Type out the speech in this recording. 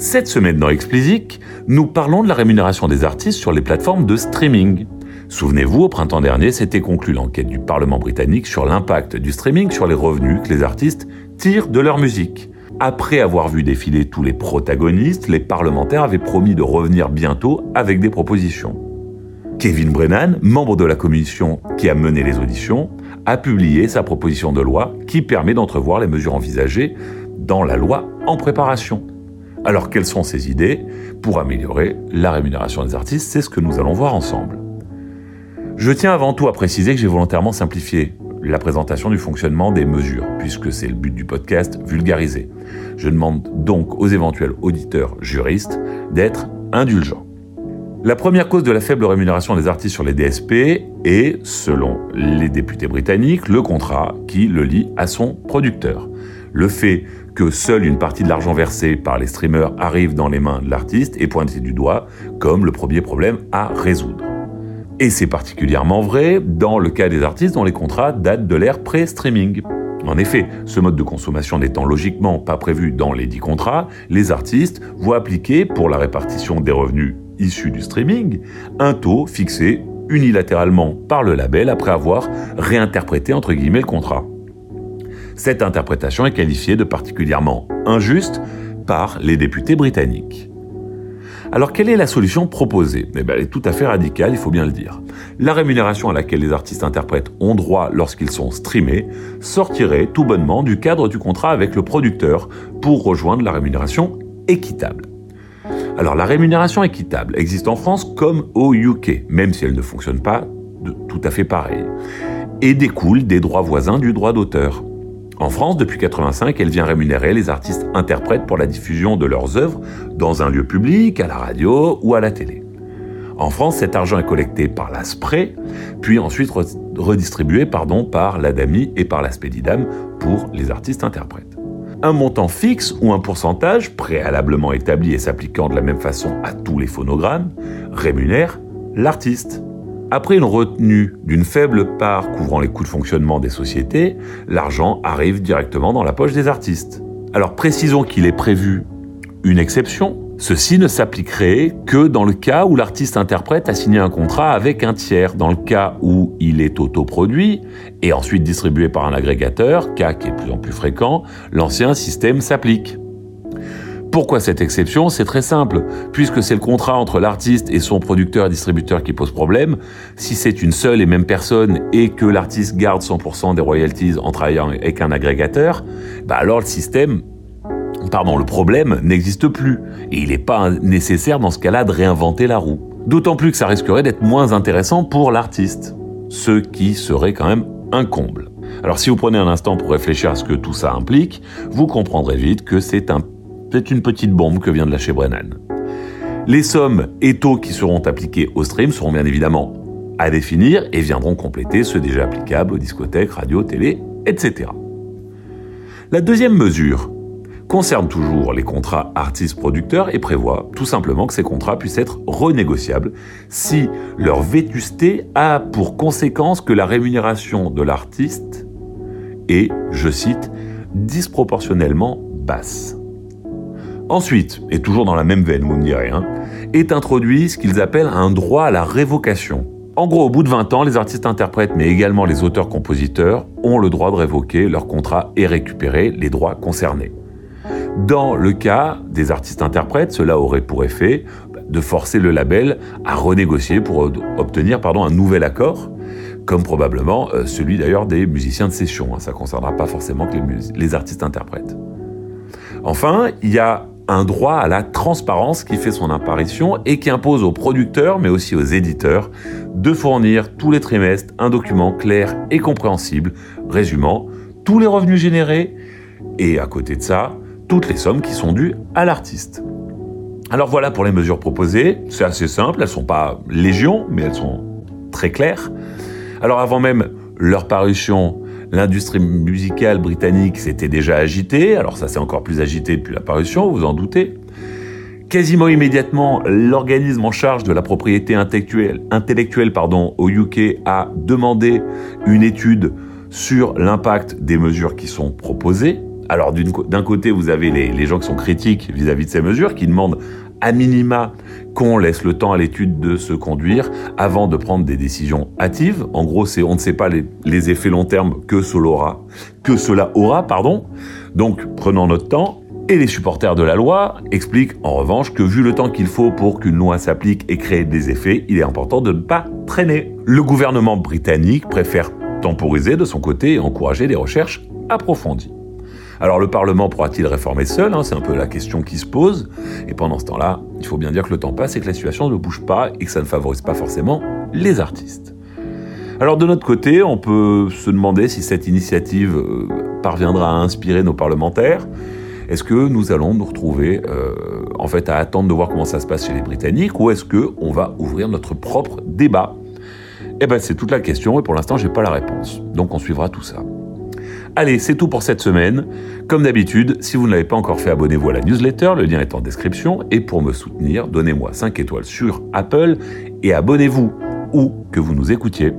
Cette semaine dans Explicit, nous parlons de la rémunération des artistes sur les plateformes de streaming. Souvenez-vous, au printemps dernier, s'était conclue l'enquête du Parlement britannique sur l'impact du streaming sur les revenus que les artistes tirent de leur musique. Après avoir vu défiler tous les protagonistes, les parlementaires avaient promis de revenir bientôt avec des propositions. Kevin Brennan, membre de la commission qui a mené les auditions, a publié sa proposition de loi qui permet d'entrevoir les mesures envisagées dans la loi en préparation. Alors quelles sont ces idées pour améliorer la rémunération des artistes? C'est ce que nous allons voir ensemble. Je tiens avant tout à préciser que j'ai volontairement simplifié la présentation du fonctionnement des mesures, puisque c'est le but du podcast vulgarisé. Je demande donc aux éventuels auditeurs juristes d'être indulgents. La première cause de la faible rémunération des artistes sur les DSP est, selon les députés britanniques, le contrat qui le lie à son producteur. Le fait que seule une partie de l'argent versé par les streamers arrive dans les mains de l'artiste est pointé du doigt comme le premier problème à résoudre. Et c'est particulièrement vrai dans le cas des artistes dont les contrats datent de l'ère pré-streaming. En effet, ce mode de consommation n'étant logiquement pas prévu dans les dix contrats, les artistes voient appliquer, pour la répartition des revenus issus du streaming, un taux fixé unilatéralement par le label après avoir réinterprété entre guillemets le contrat. Cette interprétation est qualifiée de particulièrement injuste par les députés britanniques. Alors quelle est la solution proposée? Eh bien, Elle est tout à fait radicale, il faut bien le dire. La rémunération à laquelle les artistes interprètes ont droit lorsqu'ils sont streamés sortirait tout bonnement du cadre du contrat avec le producteur pour rejoindre la rémunération équitable. Alors la rémunération équitable existe en France comme au UK, même si elle ne fonctionne pas tout à fait pareil, et découle des droits voisins du droit d'auteur. En France, depuis 85, elle vient rémunérer les artistes interprètes pour la diffusion de leurs œuvres dans un lieu public, à la radio ou à la télé. En France, cet argent est collecté par la SPRE, puis ensuite redistribué pardon, par l'ADAMI et par la SPEDIDAM pour les artistes interprètes. Un montant fixe ou un pourcentage, préalablement établi et s'appliquant de la même façon à tous les phonogrammes, rémunère l'artiste. Après une retenue d'une faible part couvrant les coûts de fonctionnement des sociétés, l'argent arrive directement dans la poche des artistes. Alors précisons qu'il est prévu une exception. Ceci ne s'appliquerait que dans le cas où l'artiste interprète a signé un contrat avec un tiers, dans le cas où il est autoproduit et ensuite distribué par un agrégateur, cas qui est de plus en plus fréquent, l'ancien système s'applique. Pourquoi cette exception? C'est très simple. Puisque c'est le contrat entre l'artiste et son producteur et distributeur qui pose problème, si c'est une seule et même personne et que l'artiste garde 100% des royalties en travaillant avec un agrégateur, bah alors le système, le problème n'existe plus. Et il n'est pas nécessaire dans ce cas-là de réinventer la roue. D'autant plus que ça risquerait d'être moins intéressant pour l'artiste. Ce qui serait quand même un comble. Alors si vous prenez un instant pour réfléchir à ce que tout ça implique, vous comprendrez vite que c'est un c'est une petite bombe que vient de lâcher Brennan. Les sommes et taux qui seront appliqués au stream seront bien évidemment à définir et viendront compléter ceux déjà applicables aux discothèques, radio, télé, etc. La deuxième mesure concerne toujours les contrats artistes-producteurs et prévoit tout simplement que ces contrats puissent être renégociables si leur vétusté a pour conséquence que la rémunération de l'artiste est, je cite, disproportionnellement basse. Ensuite, et toujours dans la même veine, vous me direz, hein, est introduit ce qu'ils appellent un droit à la révocation. En gros, au bout de 20 ans, les artistes-interprètes, mais également les auteurs-compositeurs, ont le droit de révoquer leur contrat et récupérer les droits concernés. Dans le cas des artistes-interprètes, cela aurait pour effet de forcer le label à renégocier pour obtenir pardon, un nouvel accord, comme probablement euh, celui d'ailleurs des musiciens de session. Hein. Ça ne concernera pas forcément que les, les artistes-interprètes. Enfin, il y a un droit à la transparence qui fait son apparition et qui impose aux producteurs, mais aussi aux éditeurs, de fournir tous les trimestres un document clair et compréhensible résumant tous les revenus générés et à côté de ça, toutes les sommes qui sont dues à l'artiste. Alors voilà pour les mesures proposées, c'est assez simple, elles ne sont pas légion, mais elles sont très claires. Alors avant même leur parution, L'industrie musicale britannique s'était déjà agitée, alors ça s'est encore plus agité depuis l'apparition, vous en doutez. Quasiment immédiatement, l'organisme en charge de la propriété intellectuelle, au UK a demandé une étude sur l'impact des mesures qui sont proposées Alors d'un côté, vous avez les, gens qui sont critiques vis-à-vis de ces mesures, qui demandent à minima qu'on laisse le temps à l'étude de se conduire avant de prendre des décisions hâtives. En gros, c'est on ne sait pas les, effets long terme que cela aura, que cela aura, pardon. Donc, prenons notre temps. Et les supporters de la loi expliquent en revanche que vu le temps qu'il faut pour qu'une loi s'applique et crée des effets, il est important de ne pas traîner. Le gouvernement britannique préfère temporiser de son côté et encourager des recherches approfondies. Alors le Parlement pourra-t-il réformer seul hein, C'est un peu la question qui se pose. Et pendant ce temps-là, il faut bien dire que le temps passe et que la situation ne bouge pas et que ça ne favorise pas forcément les artistes. Alors de notre côté, on peut se demander si cette initiative euh, parviendra à inspirer nos parlementaires. Est-ce que nous allons nous retrouver euh, en fait à attendre de voir comment ça se passe chez les Britanniques ou est-ce que on va ouvrir notre propre débat? Eh ben c'est toute la question et pour l'instant j'ai pas la réponse. Donc on suivra tout ça. Allez, c'est tout pour cette semaine. Comme d'habitude, si vous ne l'avez pas encore fait, abonnez-vous à la newsletter, le lien est en description. Et pour me soutenir, donnez-moi 5 étoiles sur Apple et abonnez-vous où que vous nous écoutiez.